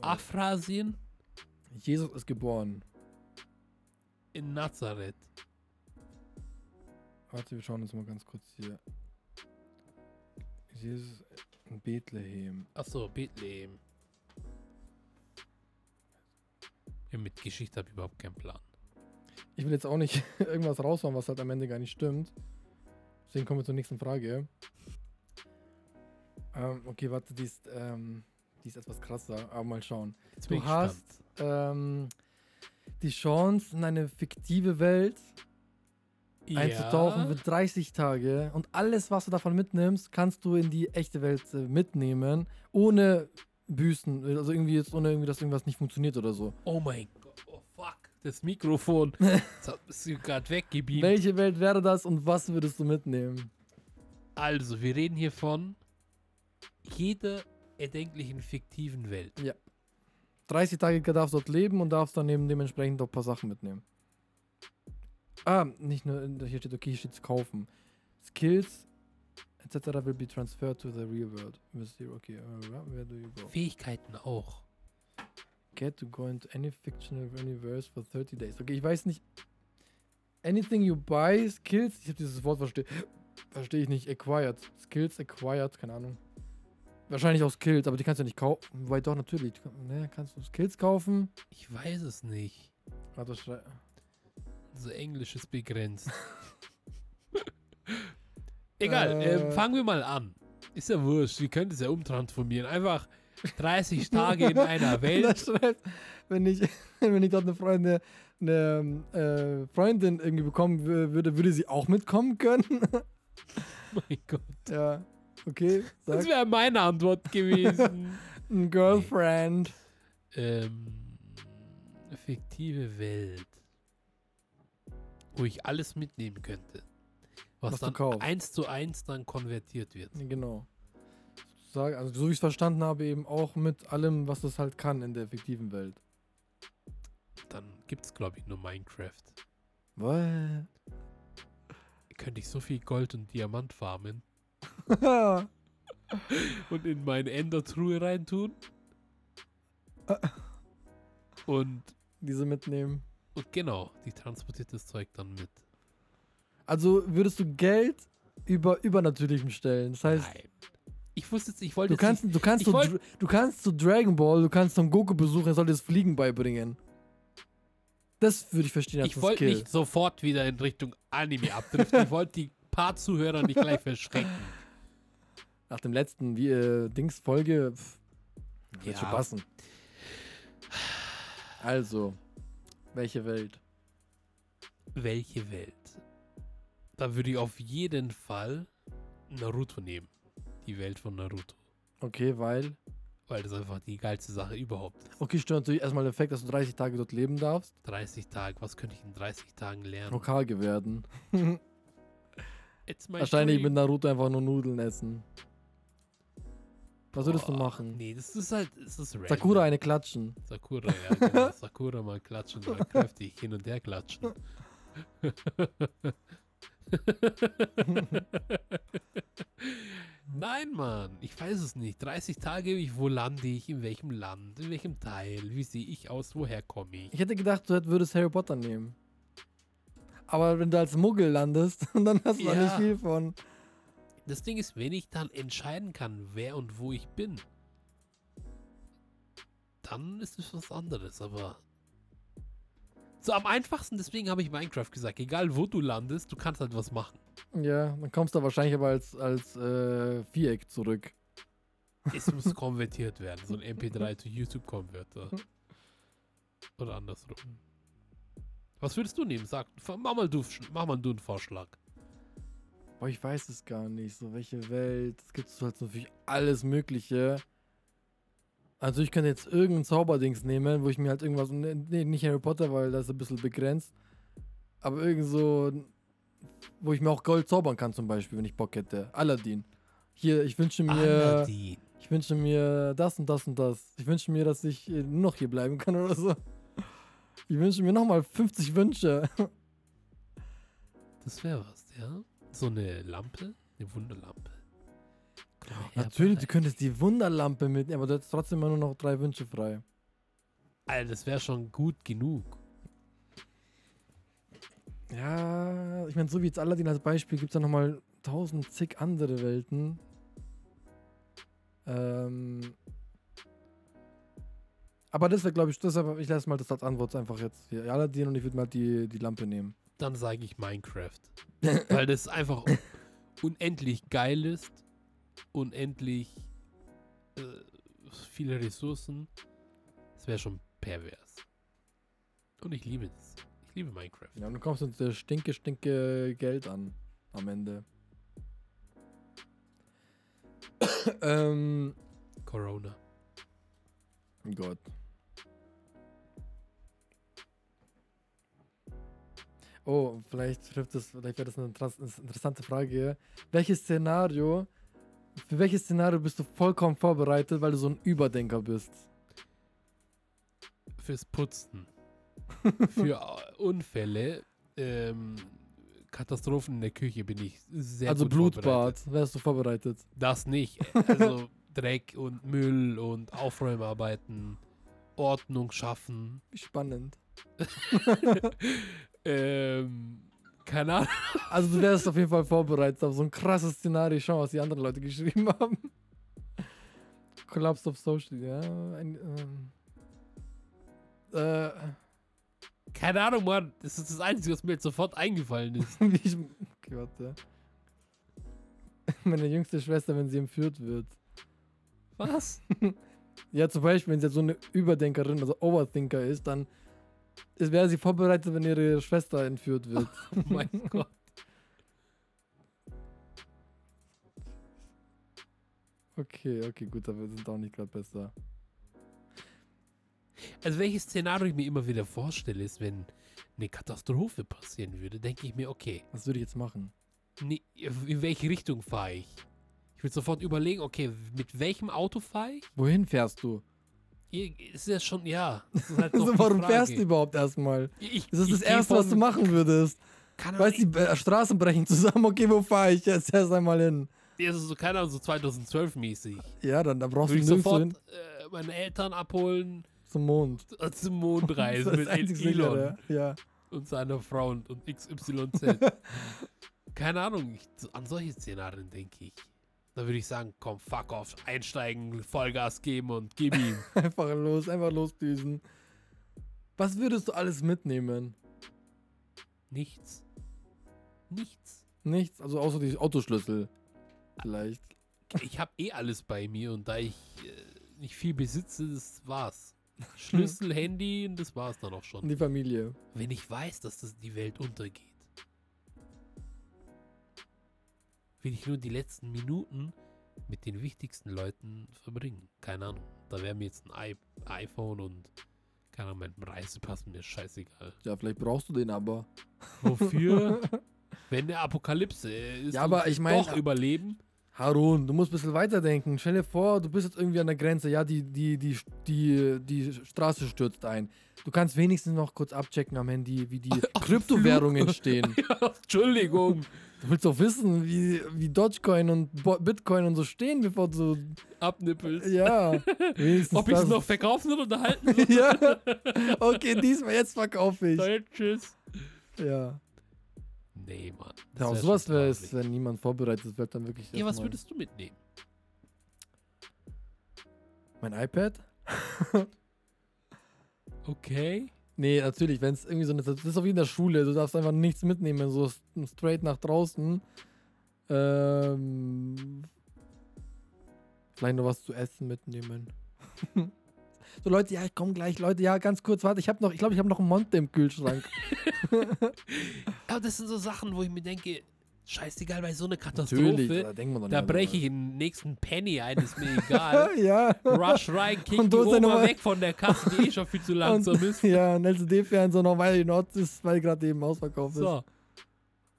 Afrasien? Jesus ist geboren. In Nazareth. Warte, wir schauen uns mal ganz kurz hier. Jesus in Bethlehem. Achso, Bethlehem. Ja, mit Geschichte habe ich überhaupt keinen Plan. Ich will jetzt auch nicht irgendwas raushauen, was halt am Ende gar nicht stimmt. Deswegen kommen wir zur nächsten Frage. Ähm, okay, warte, die ist, ähm, die ist etwas krasser, aber mal schauen. Jetzt Du hast, ähm, die Chance, in eine fiktive Welt einzutauchen für 30 Tage und alles, was du davon mitnimmst, kannst du in die echte Welt äh, mitnehmen, ohne Büßen, also irgendwie jetzt ohne irgendwie, dass irgendwas nicht funktioniert oder so. Oh mein Gott, oh fuck, das Mikrofon ist gerade weggebieben. Welche Welt wäre das und was würdest du mitnehmen? Also, wir reden hier von jeder erdenklichen fiktiven Welt. 30 Tage darfst du dort leben und darfst dann eben dementsprechend auch ein paar Sachen mitnehmen. Ah, nicht nur, hier steht, okay, hier steht kaufen. Skills etc. will be transferred to the real world. Okay, uh, where do you go? Fähigkeiten auch. Get to go into any fictional universe for 30 days. Okay, ich weiß nicht. Anything you buy, skills, ich habe dieses Wort verstehe verstehe ich nicht. Acquired. Skills acquired, keine Ahnung. Wahrscheinlich auch Skills, aber die kannst du ja nicht kaufen. Wobei doch, natürlich. Ne, kannst du Skills kaufen? Ich weiß es nicht. Warte, schrei- So Englisch ist begrenzt. Egal, Äh. ähm, fangen wir mal an. Ist ja wurscht, wir können es ja umtransformieren. Einfach 30 Tage in einer Welt. schreibt, wenn ich, wenn ich dort eine Freundin, eine äh, Freundin irgendwie bekommen wür- würde, würde sie auch mitkommen können? mein Gott. ja. Okay, Das sag. wäre meine Antwort gewesen. Ein Girlfriend. ähm, fiktive Welt. Wo ich alles mitnehmen könnte. Was, Was dann eins zu eins dann konvertiert wird. Genau. Also so wie ich es verstanden habe, eben auch mit allem, was es halt kann in der fiktiven Welt. Dann gibt es, glaube ich, nur Minecraft. Was? Könnte ich so viel Gold und Diamant farmen und in meine Endertruhe reintun. Und, Diese mitnehmen. und genau, die transportiert das Zeug dann mit. Also würdest du Geld über übernatürlichem stellen. Das heißt, Nein. Ich wusste jetzt, ich wollte du kannst, nicht, du kannst, so, wollt- du kannst so Dragon Ball, du kannst Son Goku besuchen, er soll dir das Fliegen beibringen. Das würde ich verstehen als ich wollte nicht sofort wieder in Richtung Anime abdriften. ich wollte die paar Zuhörer nicht gleich verschrecken. Nach dem letzten wie, äh, Dings-Folge pff, wird Ja. schon passen. Also, welche Welt? Welche Welt? Da würde ich auf jeden Fall Naruto nehmen. Die Welt von Naruto. Okay, weil. Weil das einfach die geilste Sache überhaupt ist. Okay, stört natürlich erstmal der Fakt, dass du 30 Tage dort leben darfst. 30 Tage, was könnte ich in 30 Tagen lernen? Hokage werden. Wahrscheinlich mit Naruto einfach nur Nudeln essen. Was würdest du Boah, machen? Nee, das ist halt, das ist random. Sakura eine klatschen. Sakura, ja, genau. Sakura mal klatschen, mal kräftig hin und her klatschen. Nein, Mann, ich weiß es nicht. 30 Tage, ich- wo lande ich, in welchem Land, in welchem Teil, wie sehe ich aus, woher komme ich? Ich hätte gedacht, du würdest Harry Potter nehmen. Aber wenn du als Muggel landest, dann hast du da nicht Ja. viel von. Das Ding ist, wenn ich dann entscheiden kann, wer und wo ich bin, dann ist es was anderes, aber. So am einfachsten, deswegen habe ich Minecraft gesagt. Egal wo du landest, du kannst halt was machen. Ja, dann kommst du wahrscheinlich aber als, als äh, Viereck zurück. Es muss konvertiert werden. So ein MP3 zu YouTube-Konverter. Oder andersrum. Was würdest du nehmen? Sag, mach mal du, mach mal du einen Vorschlag. Boah, ich weiß es gar nicht. So, welche Welt. Es gibt halt so natürlich alles Mögliche. Also ich könnte jetzt irgendein Zauberdings nehmen, wo ich mir halt irgendwas. Nee, nicht Harry Potter, weil das ist ein bisschen begrenzt. Aber irgend so. Wo ich mir auch Gold zaubern kann, zum Beispiel, wenn ich Bock hätte. Aladdin. Hier, ich wünsche mir. Aladdin. Ich wünsche mir das und das und das. Ich wünsche mir, dass ich äh, nur noch hier bleiben kann oder so. Ich wünsche mir nochmal 50 Wünsche. Das wäre was, ja? So eine Lampe? Eine Wunderlampe. Natürlich, du könntest die Wunderlampe mitnehmen, aber du hättest trotzdem immer nur noch drei Wünsche frei. Alter, das wäre schon gut genug. Ja, ich meine, so wie jetzt Aladdin als Beispiel gibt es ja nochmal tausend zig andere Welten. Ähm. Aber das wäre, glaube ich, das wär, ich lasse mal das als Antwort einfach jetzt hier. Aladdin und ich würde mal die, die Lampe nehmen. Dann sage ich Minecraft. Weil das einfach unendlich geil ist. Unendlich äh, viele Ressourcen. Das wäre schon pervers. Und ich liebe es. Ich liebe Minecraft. Ja, und du kommst uns der stinke, stinke Geld an. Am Ende. ähm, Corona. Gott. Oh, vielleicht trifft das, vielleicht wäre das eine interessante Frage. Welches Szenario, für welches Szenario bist du vollkommen vorbereitet, weil du so ein Überdenker bist? Fürs Putzen. Für äh, Unfälle. Ähm, Katastrophen in der Küche bin ich sehr also gut. Blutbad, wärst du vorbereitet. Das nicht. Also Dreck und Müll und Aufräumarbeiten, Ordnung schaffen. Spannend. ähm, keine Ahnung. Also du wärst auf jeden Fall vorbereitet auf so ein krasses Szenario. Schau, was die anderen Leute geschrieben haben. Collapse of Social, ja. Ein, ähm, äh, Keine Ahnung, Mann. Das ist das Einzige, was mir jetzt sofort eingefallen ist. ich, okay, warte. Meine jüngste Schwester, wenn sie entführt wird. Was? Ja, zum Beispiel, wenn sie jetzt so eine Überdenkerin, also Overthinker ist, dann ist- wäre sie vorbereitet, wenn ihre Schwester entführt wird. Oh mein Gott. Okay, okay, gut, aber wir sind auch nicht gerade besser. Also welches Szenario ich mir immer wieder vorstelle, ist, wenn eine Katastrophe passieren würde, denke ich mir, okay, Was würde ich jetzt machen? nee, in welche Richtung fahre ich? Ich würde sofort überlegen, okay, mit welchem Auto fahre ich? Wohin fährst du? Ist ja schon, ja. Halt Also, warum fährst du überhaupt erstmal? Ich, Das ist das Erste, was du machen würdest. Weißt du, die äh, Straßen brechen zusammen. Okay, wo fahre ich jetzt erst einmal hin? ich- das ist so, keine Ahnung, so 2012 mäßig. Ja, dann, dann brauchst Würde du ich sofort hin äh, meine Eltern abholen, zum Mond. äh, zum Mond reisen mit Elon sichere. Ja. und seiner Frau und, XYZ. Keine Ahnung, ich, an solche Szenarien denke ich. Da würde ich sagen, komm, fuck off, einsteigen, Vollgas geben und gib ihm. Einfach los, einfach losdüsen. Was würdest du alles mitnehmen? Nichts. Nichts. Nichts, also außer die Autoschlüssel. Vielleicht. Ich habe eh alles bei mir und da ich äh, nicht viel besitze, das war's. Schlüssel, Handy und das war's dann auch schon. die Familie. Wenn ich weiß, dass das die Welt untergeht, will ich nur die letzten Minuten mit den wichtigsten Leuten verbringen. Keine Ahnung. Da wäre mir jetzt ein I iPhone und keine Ahnung, mein Reisepass mir scheißegal. Ja, vielleicht brauchst du den aber. Wofür? Wenn der Apokalypse ist, Ja, aber ich mein- doch überleben. Harun, du musst ein bisschen weiterdenken. Stell dir vor, du bist jetzt irgendwie an der Grenze. Ja, die, die, die, die, die Straße stürzt ein. Du kannst wenigstens noch kurz abchecken am Handy, wie die Kryptowährungen entstehen. Entschuldigung. Du willst doch wissen, wie, wie Dogecoin und Bitcoin und so stehen, bevor du. Abnippelst. Ja. Ob ich es noch verkaufen oder unterhalten soll? ja. Okay, diesmal, jetzt verkaufe ich. Nein, tschüss. Ja. Nee, Mann. Ja, wär sowas wäre es, wenn niemand vorbereitet wird, dann wirklich. Ja, was würdest du mitnehmen? Mein iPad? Okay. Nee, natürlich, wenn es irgendwie so eine. Das ist auch wie in der Schule, du darfst einfach nichts mitnehmen, so straight nach draußen. Ähm. Vielleicht noch was zu essen mitnehmen. so, Leute, ja, ich komme gleich. Leute, ja, ganz kurz, warte, ich habe noch, ich glaube, ich habe noch einen Monte im Kühlschrank. Aber das sind so Sachen, wo ich mir denke, scheißegal, bei so einer Katastrophe, da da nicht breche ich den nächsten Penny ein, ist mir egal. ja. Rush rein, kick Und die Oma weg von der Kasse, die eh schon viel zu langsam Und, ist. ja, ein LCD-Fernseher noch, weil in Ort ist, weil gerade eben ausverkauft ist.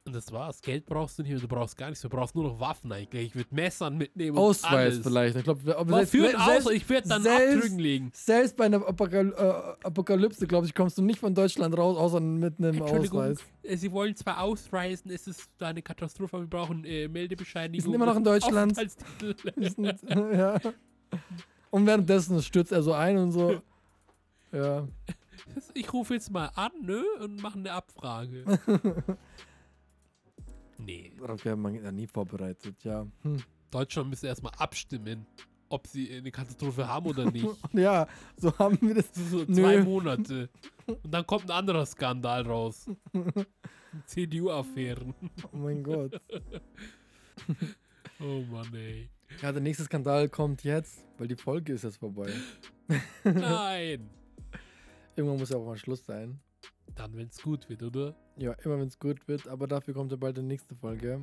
Und das war's. Geld brauchst du nicht mehr, du brauchst gar nichts. Du brauchst nur noch Waffen eigentlich. Ich würde Messern mitnehmen. und Ausweis alles. vielleicht. Ich glaube, ein Ausweis? Ich werde dann selbst- legen. Selbst bei einer Apokal äh, Apokalypse, glaube ich, kommst du nicht von Deutschland raus, außer mit einem Ausweis. äh, Sie wollen zwar ausreisen, es ist da eine Katastrophe, wir brauchen äh, Meldebescheinigung. Die sind immer noch in Deutschland. Sind- ja. Und währenddessen stürzt er so ein und so. Ja. Ich rufe jetzt mal an, ne? Und mache eine Abfrage. nee, Darauf wäre man ja nie vorbereitet, ja. Hm. Deutschland müsste erstmal abstimmen, ob sie eine Katastrophe haben oder nicht. Ja, so haben wir das. So Nö. zwei Monate. Und dann kommt ein anderer Skandal raus. CDU-Affären. Oh mein Gott. Oh Mann, ey. Ja, der nächste Skandal kommt jetzt, weil die Folge ist jetzt vorbei. Nein. Irgendwann muss ja auch mal Schluss sein. Dann, wenn es gut wird, oder? Ja, immer wenn es gut wird, aber dafür kommt ja bald die nächste Folge.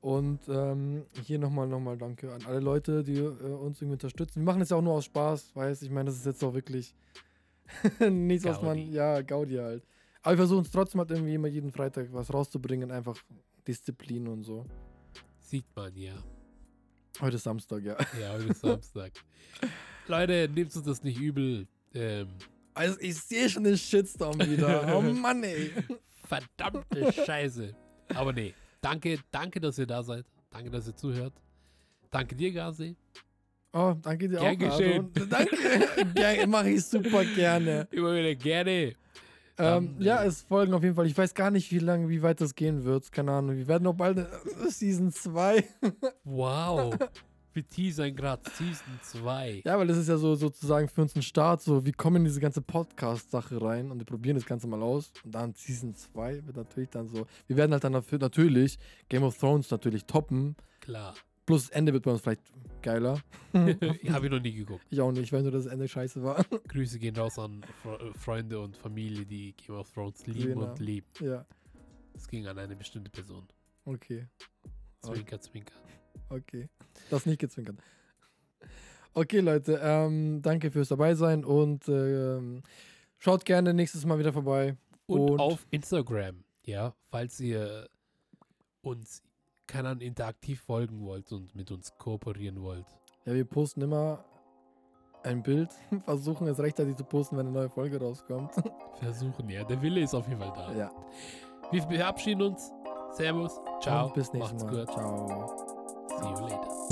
Und ähm, hier nochmal, nochmal danke an alle Leute, die äh, uns irgendwie unterstützen. Wir machen es ja auch nur aus Spaß, weiß ich meine, das ist jetzt auch wirklich nichts, was man, Gaudi. ja, Gaudi halt. Aber wir versuchen es trotzdem halt irgendwie immer jeden Freitag was rauszubringen, einfach Disziplin und so. Sieht man, ja. Heute ist Samstag, ja. Ja, heute ist Samstag. Leute, nehmt uns das nicht übel. Ähm, Also ich sehe schon den Shitstorm wieder. Oh Mann, ey. verdammte Scheiße. Aber nee, danke, danke, dass ihr da seid. Danke, dass ihr zuhört. Danke dir, Gazi. Oh, danke dir Gern auch. geschehen. Aaron. Danke. Mache ich super gerne. Immer wieder gerne. Ähm, ja, äh, es folgen auf jeden Fall. Ich weiß gar nicht, wie lange, wie weit das gehen wird. Keine Ahnung. Wir werden noch bald äh, Season 2. Wow. Wir teasern gerade Season 2. Ja, weil das ist ja so sozusagen für uns ein Start. So, wir kommen in diese ganze Podcast-Sache rein und wir probieren das Ganze mal aus. Und dann Season 2 wird natürlich dann so. Wir werden halt dann dafür natürlich Game of Thrones natürlich toppen. Klar. Plus das Ende wird bei uns vielleicht geiler. Habe ich noch nie geguckt. Ich auch nicht, ich weiß nur, dass das Ende scheiße war. Grüße gehen raus an Fre äh, Freunde und Familie, die Game of Thrones lieben Genau. und lieben. ja, Es ging an eine bestimmte Person. Okay. Zwinker, zwinker. Okay. Das nicht gezwinkert. Okay, Leute, ähm, danke fürs dabei sein und ähm, schaut gerne nächstes Mal wieder vorbei. Und, Und- auf Instagram, ja, falls ihr uns, keine Ahnung, interaktiv folgen wollt und mit uns kooperieren wollt. Ja, wir posten immer ein Bild, versuchen es rechtzeitig zu posten, wenn eine neue Folge rauskommt. Versuchen, ja. Der Wille ist auf jeden Fall da. ja. Wir verabschieden uns. Servus. Ciao. Und bis nächstes Mal. gut. Ciao. 流泪的